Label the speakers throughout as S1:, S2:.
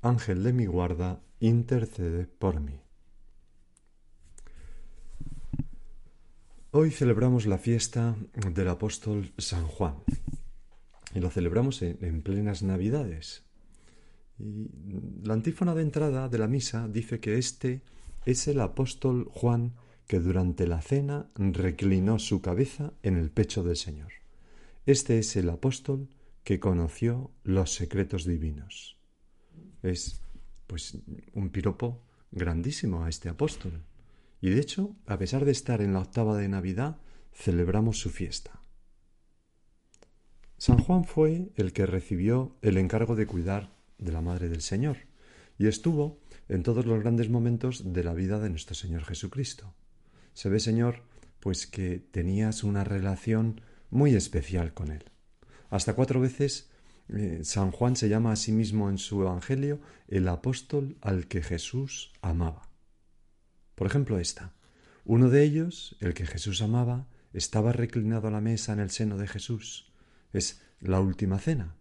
S1: Ángel de mi guarda, intercede por mí. Hoy celebramos la fiesta del apóstol San Juan y lo celebramos en, plenas Navidades. La antífona de entrada de la misa dice que este es el apóstol Juan que durante la cena reclinó su cabeza en el pecho del Señor. Este es el apóstol que conoció los secretos divinos es pues un piropo grandísimo a este apóstol. Y de hecho, a pesar de estar en la octava de Navidad, celebramos su fiesta. San Juan fue el que recibió el encargo de cuidar de la Madre del Señor y estuvo en todos los grandes momentos de la vida de nuestro Señor Jesucristo. Se ve, Señor, pues que tenías una relación muy especial con Él. Hasta cuatro veces eh, San Juan se llama a sí mismo en su Evangelio el apóstol al que Jesús amaba. Por ejemplo, esta. Uno de ellos, el que Jesús amaba, estaba reclinado a la mesa en el seno de Jesús. Es la última cena.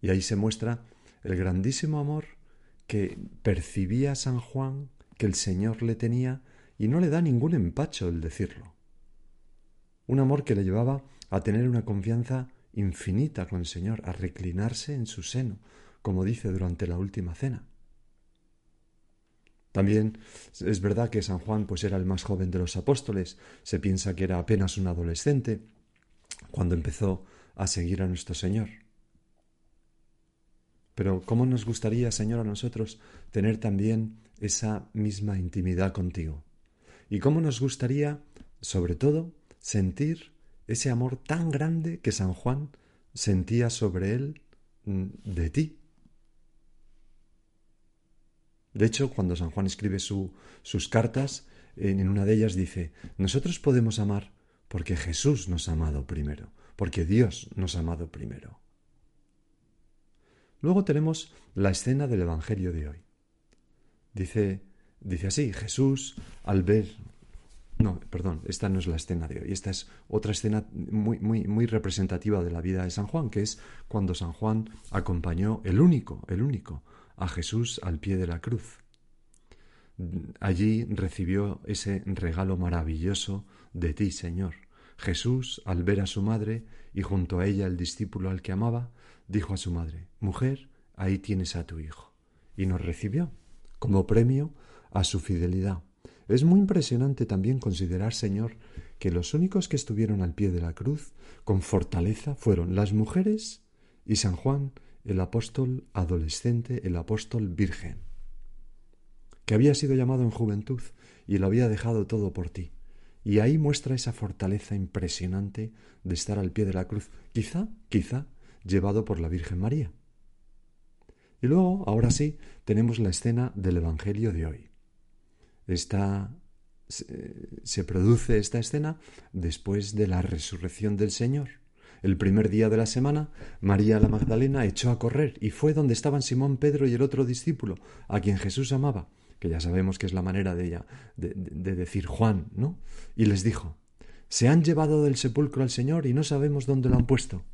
S1: Y ahí se muestra el grandísimo amor que percibía San Juan que el Señor le tenía y no le da ningún empacho el decirlo. Un amor que le llevaba a tener una confianza infinita con el Señor, a reclinarse en su seno, como dice durante la última cena. También es verdad que San Juan pues era el más joven de los apóstoles, se piensa que era apenas un adolescente cuando empezó a seguir a nuestro Señor. Pero ¿cómo nos gustaría, Señor, a nosotros tener también esa misma intimidad contigo? ¿Y cómo nos gustaría, sobre todo, sentir ese amor tan grande que San Juan sentía sobre él mm, de ti. De hecho, cuando San Juan escribe sus cartas, en una de ellas dice, nosotros podemos amar porque Jesús nos ha amado primero, porque Dios nos ha amado primero. Luego tenemos la escena del Evangelio de hoy. Dice, dice así, Jesús, al ver no, perdón, esta no es la escena de hoy. Esta es otra escena muy, muy, muy representativa de la vida de San Juan, que es cuando San Juan acompañó el único, el único, a Jesús al pie de la cruz. Allí recibió ese regalo maravilloso de ti, Señor. Jesús, al ver a su madre y junto a ella el discípulo al que amaba, dijo a su madre, Mujer, ahí tienes a tu hijo. Y nos recibió como premio a su fidelidad. Es muy impresionante también considerar, Señor, que los únicos que estuvieron al pie de la cruz con fortaleza fueron las mujeres y San Juan, el apóstol adolescente, el apóstol virgen, que había sido llamado en juventud y lo había dejado todo por ti. Y ahí muestra esa fortaleza impresionante de estar al pie de la cruz, quizá, quizá, llevado por la Virgen María. Y luego, ahora sí, tenemos la escena del Evangelio de hoy se produce esta escena después de la resurrección del Señor. El primer día de la semana, María la Magdalena echó a correr y fue donde estaban Simón, Pedro y el otro discípulo, a quien Jesús amaba, que ya sabemos que es la manera de ella de, de decir Juan, ¿no? Y les dijo, se han llevado del sepulcro al Señor y no sabemos dónde lo han puesto.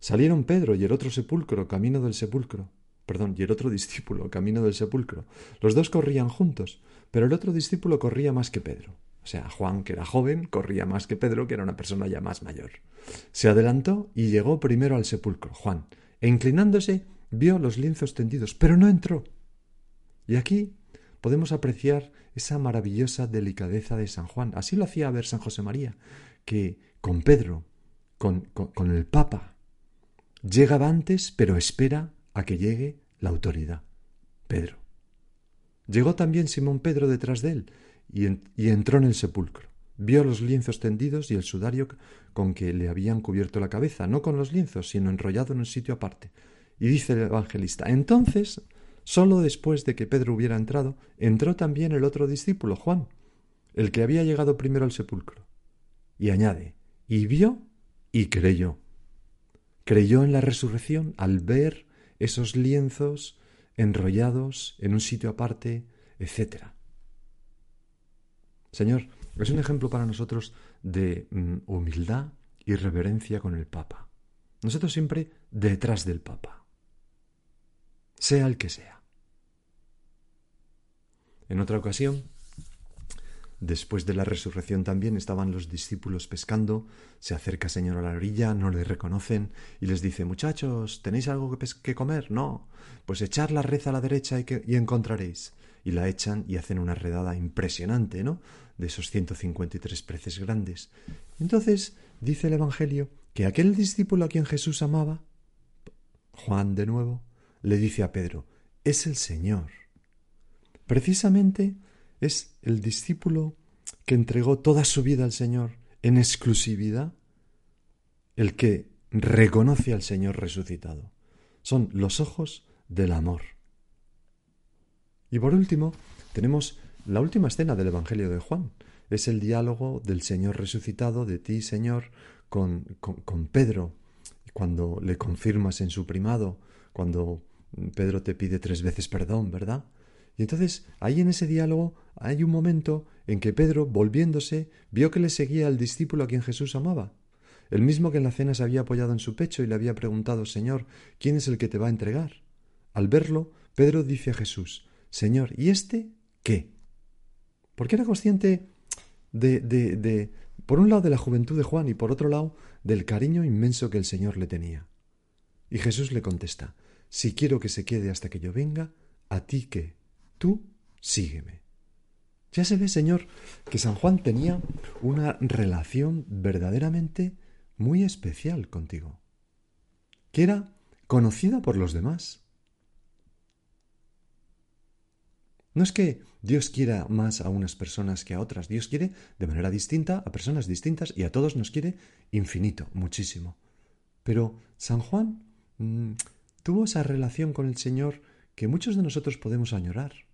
S1: Salieron Pedro y el otro sepulcro, camino del sepulcro, perdón, y el otro discípulo, camino del sepulcro. Los dos corrían juntos, pero el otro discípulo corría más que Pedro. O sea, Juan, que era joven, corría más que Pedro, que era una persona ya más mayor. Se adelantó y llegó primero al sepulcro, Juan, e inclinándose vio los lienzos tendidos, pero no entró. Y aquí podemos apreciar esa maravillosa delicadeza de San Juan. Así lo hacía ver San José María, que con Pedro, con, con, el Papa, llega antes, pero espera a que llegue la autoridad. Pedro. Llegó también Simón Pedro detrás de él y, entró en el sepulcro. Vio los lienzos tendidos y el sudario con que le habían cubierto la cabeza, no con los lienzos, sino enrollado en un sitio aparte. Y dice el evangelista, entonces Solo después de que Pedro hubiera entrado, entró también el otro discípulo, Juan, el que había llegado primero al sepulcro. Y añade, y vio y creyó. Creyó en la resurrección al ver esos lienzos enrollados en un sitio aparte, etc. Señor, es un ejemplo para nosotros de mm, humildad y reverencia con el Papa. Nosotros siempre detrás del Papa, sea el que sea. En otra ocasión, Después de la resurrección también estaban los discípulos pescando, se acerca Señor a la orilla, no le reconocen y les dice Muchachos, ¿tenéis algo que, comer? No. Pues echar la red a la derecha y, y encontraréis. Y la echan y hacen una redada impresionante, ¿no? De esos 153 peces grandes. Entonces dice el Evangelio que aquel discípulo a quien Jesús amaba, Juan de nuevo, le dice a Pedro, es el Señor. Precisamente es el discípulo que entregó toda su vida al Señor en exclusividad, el que reconoce al Señor resucitado. Son los ojos del amor. Y por último, tenemos la última escena del Evangelio de Juan. Es el diálogo del Señor resucitado, de ti, Señor, con, con, Pedro, cuando le confirmas en su primado, cuando Pedro te pide tres veces perdón, ¿verdad? Y entonces ahí en ese diálogo hay un momento en que Pedro, volviéndose, vio que le seguía al discípulo a quien Jesús amaba, el mismo que en la cena se había apoyado en su pecho y le había preguntado Señor, ¿quién es el que te va a entregar? Al verlo, Pedro dice a Jesús, Señor, ¿y este qué? Porque era consciente de, de, de, por un lado, de la juventud de Juan y por otro lado, del cariño inmenso que el Señor le tenía. Y Jesús le contesta, Si quiero que se quede hasta que yo venga, ¿a ti qué? Tú sígueme. Ya se ve, Señor, que San Juan tenía una relación verdaderamente muy especial contigo, que era conocida por los demás. No es que Dios quiera más a unas personas que a otras, Dios quiere de manera distinta a personas distintas y a todos nos quiere infinito, muchísimo. Pero San Juan mm, tuvo esa relación con el Señor que muchos de nosotros podemos añorar.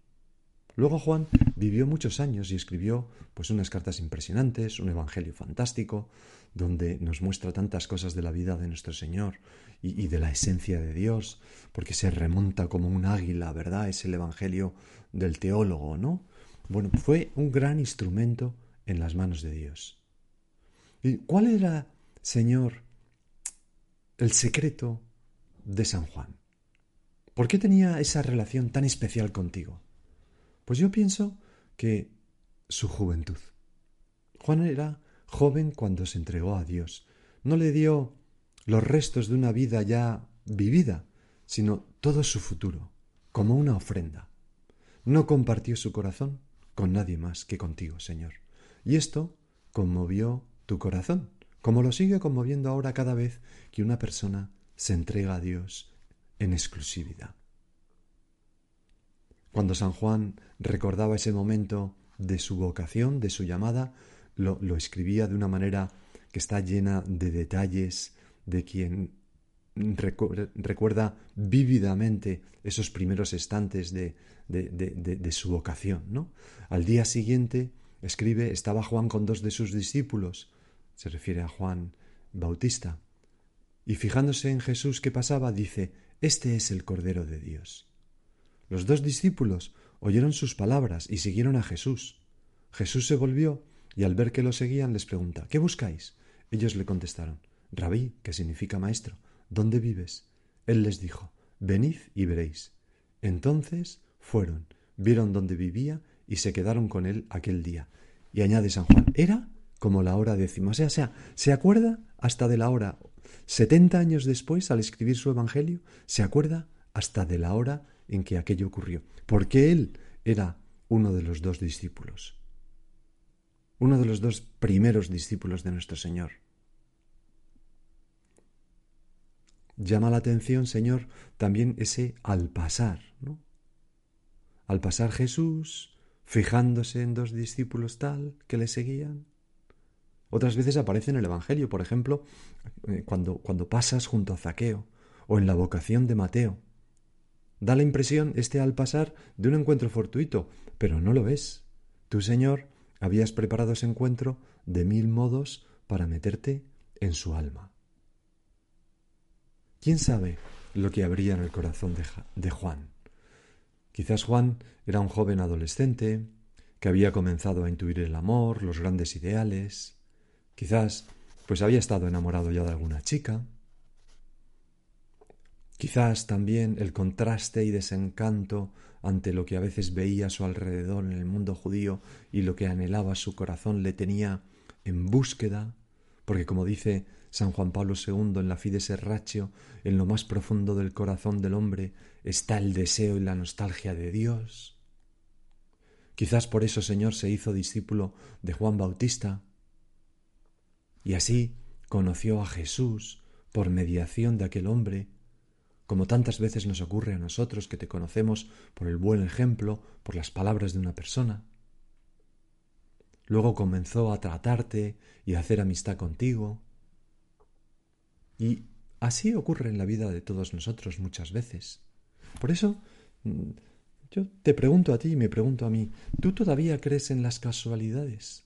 S1: Luego Juan vivió muchos años y escribió pues unas cartas impresionantes, un evangelio fantástico, donde nos muestra tantas cosas de la vida de nuestro Señor y, y, de la esencia de Dios, porque se remonta como un águila, ¿verdad? Es el evangelio del teólogo, ¿no? Bueno, fue un gran instrumento en las manos de Dios. ¿Y cuál era, Señor, el secreto de San Juan? ¿Por qué tenía esa relación tan especial contigo? Pues yo pienso que su juventud. Juan era joven cuando se entregó a Dios. No le dio los restos de una vida ya vivida, sino todo su futuro, como una ofrenda. No compartió su corazón con nadie más que contigo, Señor. Y esto conmovió tu corazón, como lo sigue conmoviendo ahora cada vez que una persona se entrega a Dios en exclusividad. Cuando San Juan recordaba ese momento de su vocación, de su llamada, lo, escribía de una manera que está llena de detalles, de quien recuerda vívidamente esos primeros estantes de, de, su vocación. ¿no? Al día siguiente, escribe, estaba Juan con dos de sus discípulos, se refiere a Juan Bautista, y fijándose en Jesús que pasaba, dice, Este es el Cordero de Dios. Los dos discípulos oyeron sus palabras y siguieron a Jesús. Jesús se volvió y al ver que lo seguían les pregunta ¿Qué buscáis? Ellos le contestaron Rabí, que significa maestro, ¿dónde vives? Él les dijo Venid y veréis. Entonces fueron, vieron dónde vivía y se quedaron con él aquel día. Y añade San Juan, era como la hora décima. O sea, sea, se acuerda hasta de la hora. Setenta años después, al escribir su Evangelio, se acuerda hasta de la hora en que aquello ocurrió, porque él era uno de los dos discípulos, uno de los dos primeros discípulos de nuestro Señor. Llama la atención, Señor, también ese al pasar, ¿no? Al pasar Jesús, fijándose en dos discípulos tal que le seguían. Otras veces aparece en el Evangelio, por ejemplo, eh, cuando, cuando pasas junto a Zaqueo, o en la vocación de Mateo, Da la impresión, este al pasar, de un encuentro fortuito, pero no lo ves. Tú, Señor, habías preparado ese encuentro de mil modos para meterte en su alma. ¿Quién sabe lo que habría en el corazón de, Juan? Quizás Juan era un joven adolescente que había comenzado a intuir el amor, los grandes ideales. Quizás pues había estado enamorado ya de alguna chica. Quizás también el contraste y desencanto ante lo que a veces veía a su alrededor en el mundo judío y lo que anhelaba su corazón le tenía en búsqueda, porque como dice San Juan Pablo II en la Fides Serraccio, en lo más profundo del corazón del hombre está el deseo y la nostalgia de Dios. Quizás por eso Señor se hizo discípulo de Juan Bautista, y así conoció a Jesús por mediación de aquel hombre como tantas veces nos ocurre a nosotros que te conocemos por el buen ejemplo, por las palabras de una persona. Luego comenzó a tratarte y a hacer amistad contigo. Y así ocurre en la vida de todos nosotros muchas veces. Por eso mm, yo te pregunto a ti y me pregunto a mí, ¿tú todavía crees en las casualidades?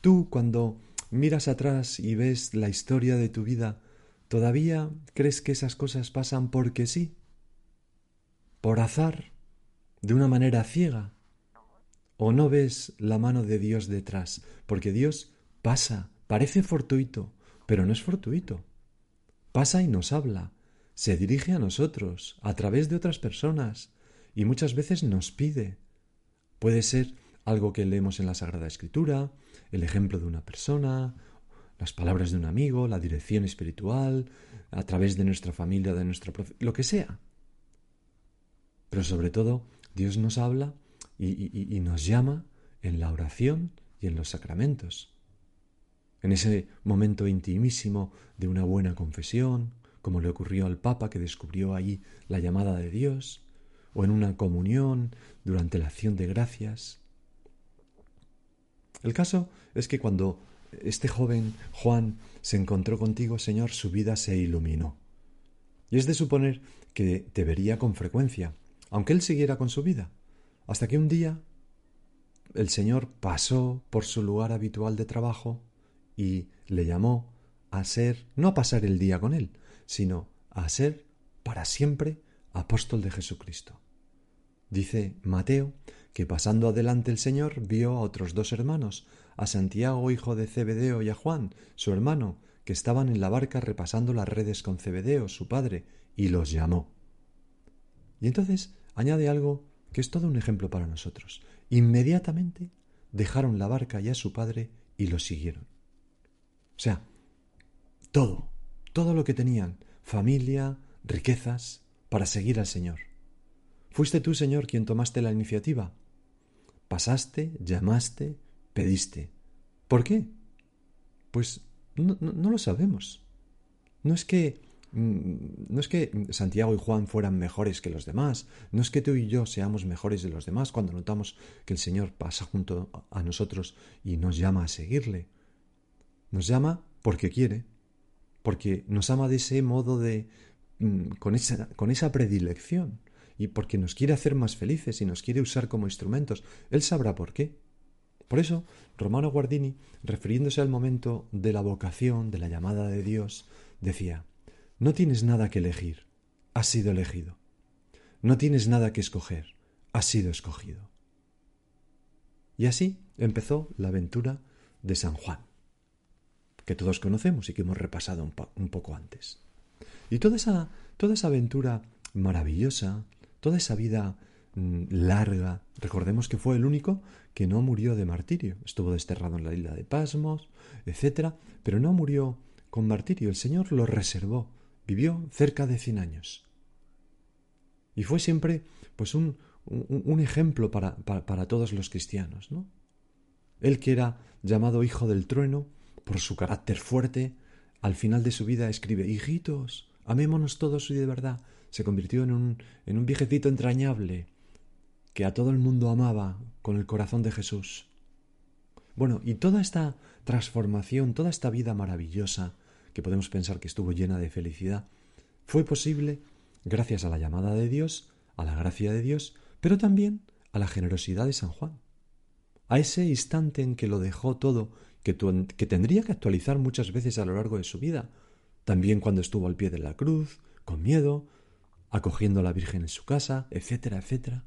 S1: Tú cuando miras atrás y ves la historia de tu vida, ¿Todavía crees que esas cosas pasan porque sí? ¿Por azar? ¿De una manera ciega? ¿O no ves la mano de Dios detrás? Porque Dios pasa, parece fortuito, pero no es fortuito. Pasa y nos habla, se dirige a nosotros, a través de otras personas, y muchas veces nos pide. Puede ser algo que leemos en la Sagrada Escritura, el ejemplo de una persona, las palabras de un amigo, la dirección espiritual, a través de nuestra familia, de nuestra lo que sea. Pero sobre todo, Dios nos habla y, y nos llama en la oración y en los sacramentos. En ese momento intimísimo de una buena confesión, como le ocurrió al Papa que descubrió allí la llamada de Dios, o en una comunión durante la acción de gracias. El caso es que cuando este joven Juan se encontró contigo, Señor, su vida se iluminó. Y es de suponer que te vería con frecuencia, aunque él siguiera con su vida, hasta que un día el Señor pasó por su lugar habitual de trabajo y le llamó a ser, no a pasar el día con él, sino a ser para siempre apóstol de Jesucristo. Dice Mateo que pasando adelante el Señor vio a otros dos hermanos, a Santiago, hijo de Cebedeo, y a Juan, su hermano, que estaban en la barca repasando las redes con Cebedeo, su padre, y los llamó. Y entonces añade algo que es todo un ejemplo para nosotros. Inmediatamente dejaron la barca y a su padre y lo siguieron. O sea, todo, todo lo que tenían, familia, riquezas, para seguir al Señor. ¿Fuiste tú, Señor, quien tomaste la iniciativa? Pasaste, llamaste, pediste. ¿Por qué? Pues no, lo sabemos. No es que mm, no es que Santiago y Juan fueran mejores que los demás, no es que tú y yo seamos mejores de los demás cuando notamos que el Señor pasa junto a nosotros y nos llama a seguirle. Nos llama porque quiere, porque nos ama de ese modo de mm, con esa, con esa predilección y porque nos quiere hacer más felices y nos quiere usar como instrumentos. Él sabrá por qué. Por eso, Romano Guardini, refiriéndose al momento de la vocación, de la llamada de Dios, decía, no tienes nada que elegir, has sido elegido. No tienes nada que escoger, has sido escogido. Y así empezó la aventura de San Juan, que todos conocemos y que hemos repasado un, poco antes. Y toda esa, toda esa aventura maravillosa, toda esa vida larga, recordemos que fue el único que no murió de martirio. Estuvo desterrado en la isla de Pasmos, etc. Pero no murió con martirio. El Señor lo reservó. Vivió cerca de cien años. Y fue siempre pues un, un, ejemplo para, para, todos los cristianos. ¿no? Él que era llamado hijo del trueno por su carácter fuerte, al final de su vida escribe, hijitos, amémonos todos y de verdad. Se convirtió en un, en un viejecito entrañable, que a todo el mundo amaba con el corazón de Jesús. Bueno, y toda esta transformación, toda esta vida maravillosa, que podemos pensar que estuvo llena de felicidad, fue posible gracias a la llamada de Dios a la gracia de Dios, pero también a la generosidad de San Juan. A ese instante en que lo dejó todo, que, que tendría que actualizar muchas veces a lo largo de su vida, también cuando estuvo al pie de la cruz, con miedo, acogiendo a la Virgen en su casa, etcétera, etcétera.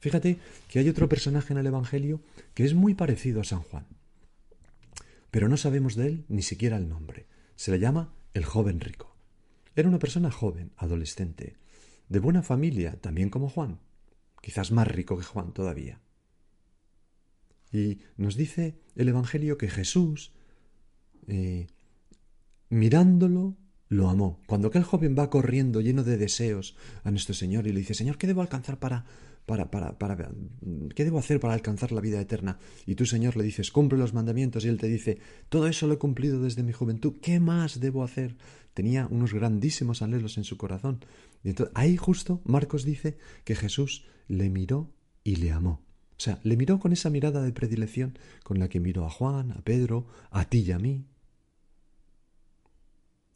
S1: Fíjate que hay otro personaje en el Evangelio que es muy parecido a San Juan, pero no sabemos de él ni siquiera el nombre. Se le llama el joven rico. Era una persona joven, adolescente, de buena familia, también como Juan, quizás más rico que Juan todavía. Y nos dice el Evangelio que Jesús, eh, mirándolo, lo amó. Cuando aquel joven va corriendo lleno de deseos a nuestro Señor y le dice, Señor, ¿qué debo alcanzar para, para, para, para, ¿qué debo hacer para alcanzar la vida eterna? Y tú, Señor, le dices, cumple los mandamientos y él te dice, todo eso lo he cumplido desde mi juventud, ¿qué más debo hacer? Tenía unos grandísimos anhelos en su corazón. Y entonces, ahí justo Marcos dice que Jesús le miró y le amó. O sea, le miró con esa mirada de predilección con la que miró a Juan, a Pedro, a ti y a mí,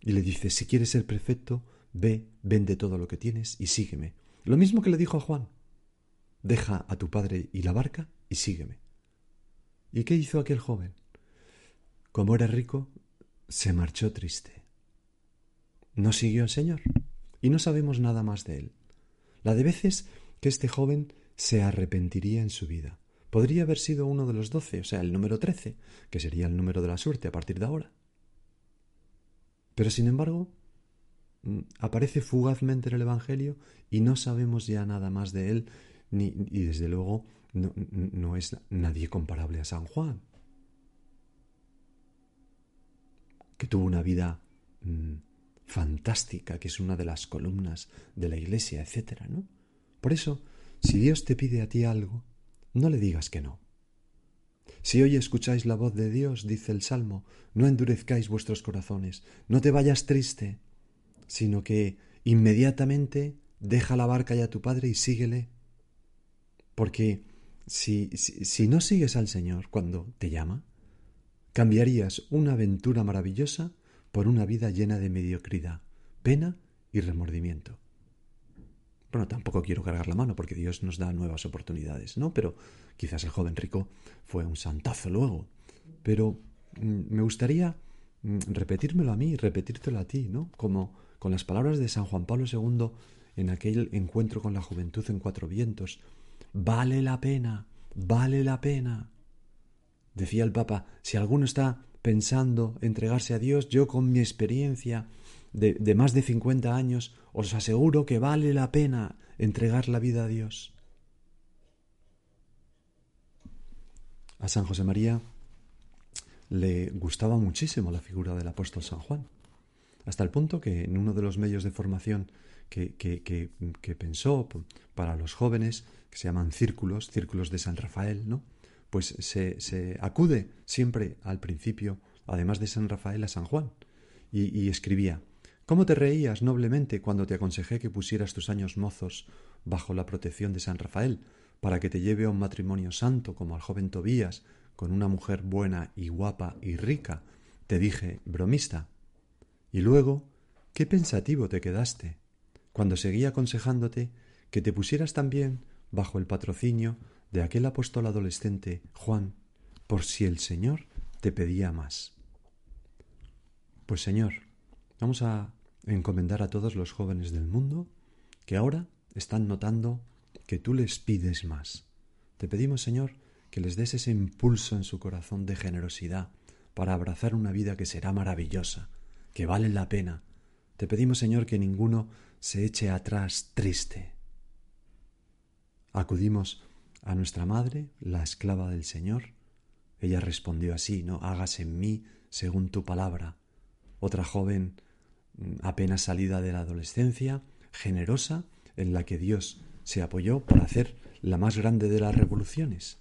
S1: y le dice, si quieres ser perfecto, ve, vende todo lo que tienes y sígueme. Lo mismo que le dijo a Juan, deja a tu padre y la barca y sígueme. ¿Y qué hizo aquel joven? Como era rico, se marchó triste. No siguió al Señor y no sabemos nada más de él. La de veces que este joven se arrepentiría en su vida. Podría haber sido uno de los doce, o sea, el número trece, que sería el número de la suerte a partir de ahora. Pero sin embargo, mm, aparece fugazmente en el Evangelio y no sabemos ya nada más de él, y desde luego no, no es nadie comparable a San Juan, que tuvo una vida mm, fantástica, que es una de las columnas de la Iglesia, etc. ¿no? Por eso, si Dios te pide a ti algo, no le digas que no. Si hoy escucháis la voz de Dios, dice el Salmo, no endurezcáis vuestros corazones, no te vayas triste, sino que inmediatamente deja la barca ya a tu Padre y síguele. Porque si, si, no sigues al Señor cuando te llama, cambiarías una aventura maravillosa por una vida llena de mediocridad, pena y remordimiento. Bueno, tampoco quiero cargar la mano porque Dios nos da nuevas oportunidades, ¿no? Pero quizás el joven rico fue un santazo luego. Pero mm, me gustaría mm, repetírmelo a mí, repetírtelo a ti, ¿no? Como con las palabras de San Juan Pablo II en aquel encuentro con la juventud en Cuatro Vientos. Vale la pena, vale la pena. Decía el Papa, si alguno está pensando entregarse a Dios, yo con mi experiencia de, más de 50 años, os aseguro que vale la pena entregar la vida a Dios. A San José María le gustaba muchísimo la figura del apóstol San Juan, hasta el punto que en uno de los medios de formación que, que, que, pensó para los jóvenes, que se llaman círculos, círculos de San Rafael, ¿no? Pues se, se acude siempre al principio, además de San Rafael, a San Juan, y, y escribía, ¿Cómo te reías noblemente cuando te aconsejé que pusieras tus años mozos bajo la protección de San Rafael, para que te lleve a un matrimonio santo como al joven Tobías, con una mujer buena y guapa y rica? Te dije, bromista. Y luego, qué pensativo te quedaste, cuando seguí aconsejándote que te pusieras también bajo el patrocinio de aquel apóstol adolescente, Juan, por si el Señor te pedía más. Pues Señor, Vamos a encomendar a todos los jóvenes del mundo que ahora están notando que tú les pides más. Te pedimos, Señor, que les des ese impulso en su corazón de generosidad para abrazar una vida que será maravillosa, que vale la pena. Te pedimos, Señor, que ninguno se eche atrás triste. Acudimos a nuestra madre, la esclava del Señor. Ella respondió así, no hagas en mí según tu palabra. Otra joven apenas salida de la adolescencia, generosa, en la que Dios se apoyó para hacer la más grande de las revoluciones.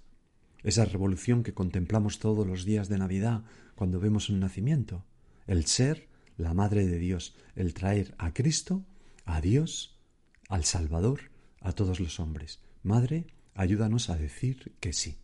S1: Esa revolución que contemplamos todos los días de Navidad cuando vemos un nacimiento. El ser la Madre de Dios, el traer a Cristo, a Dios, al Salvador, a todos los hombres. Madre, ayúdanos a decir que sí.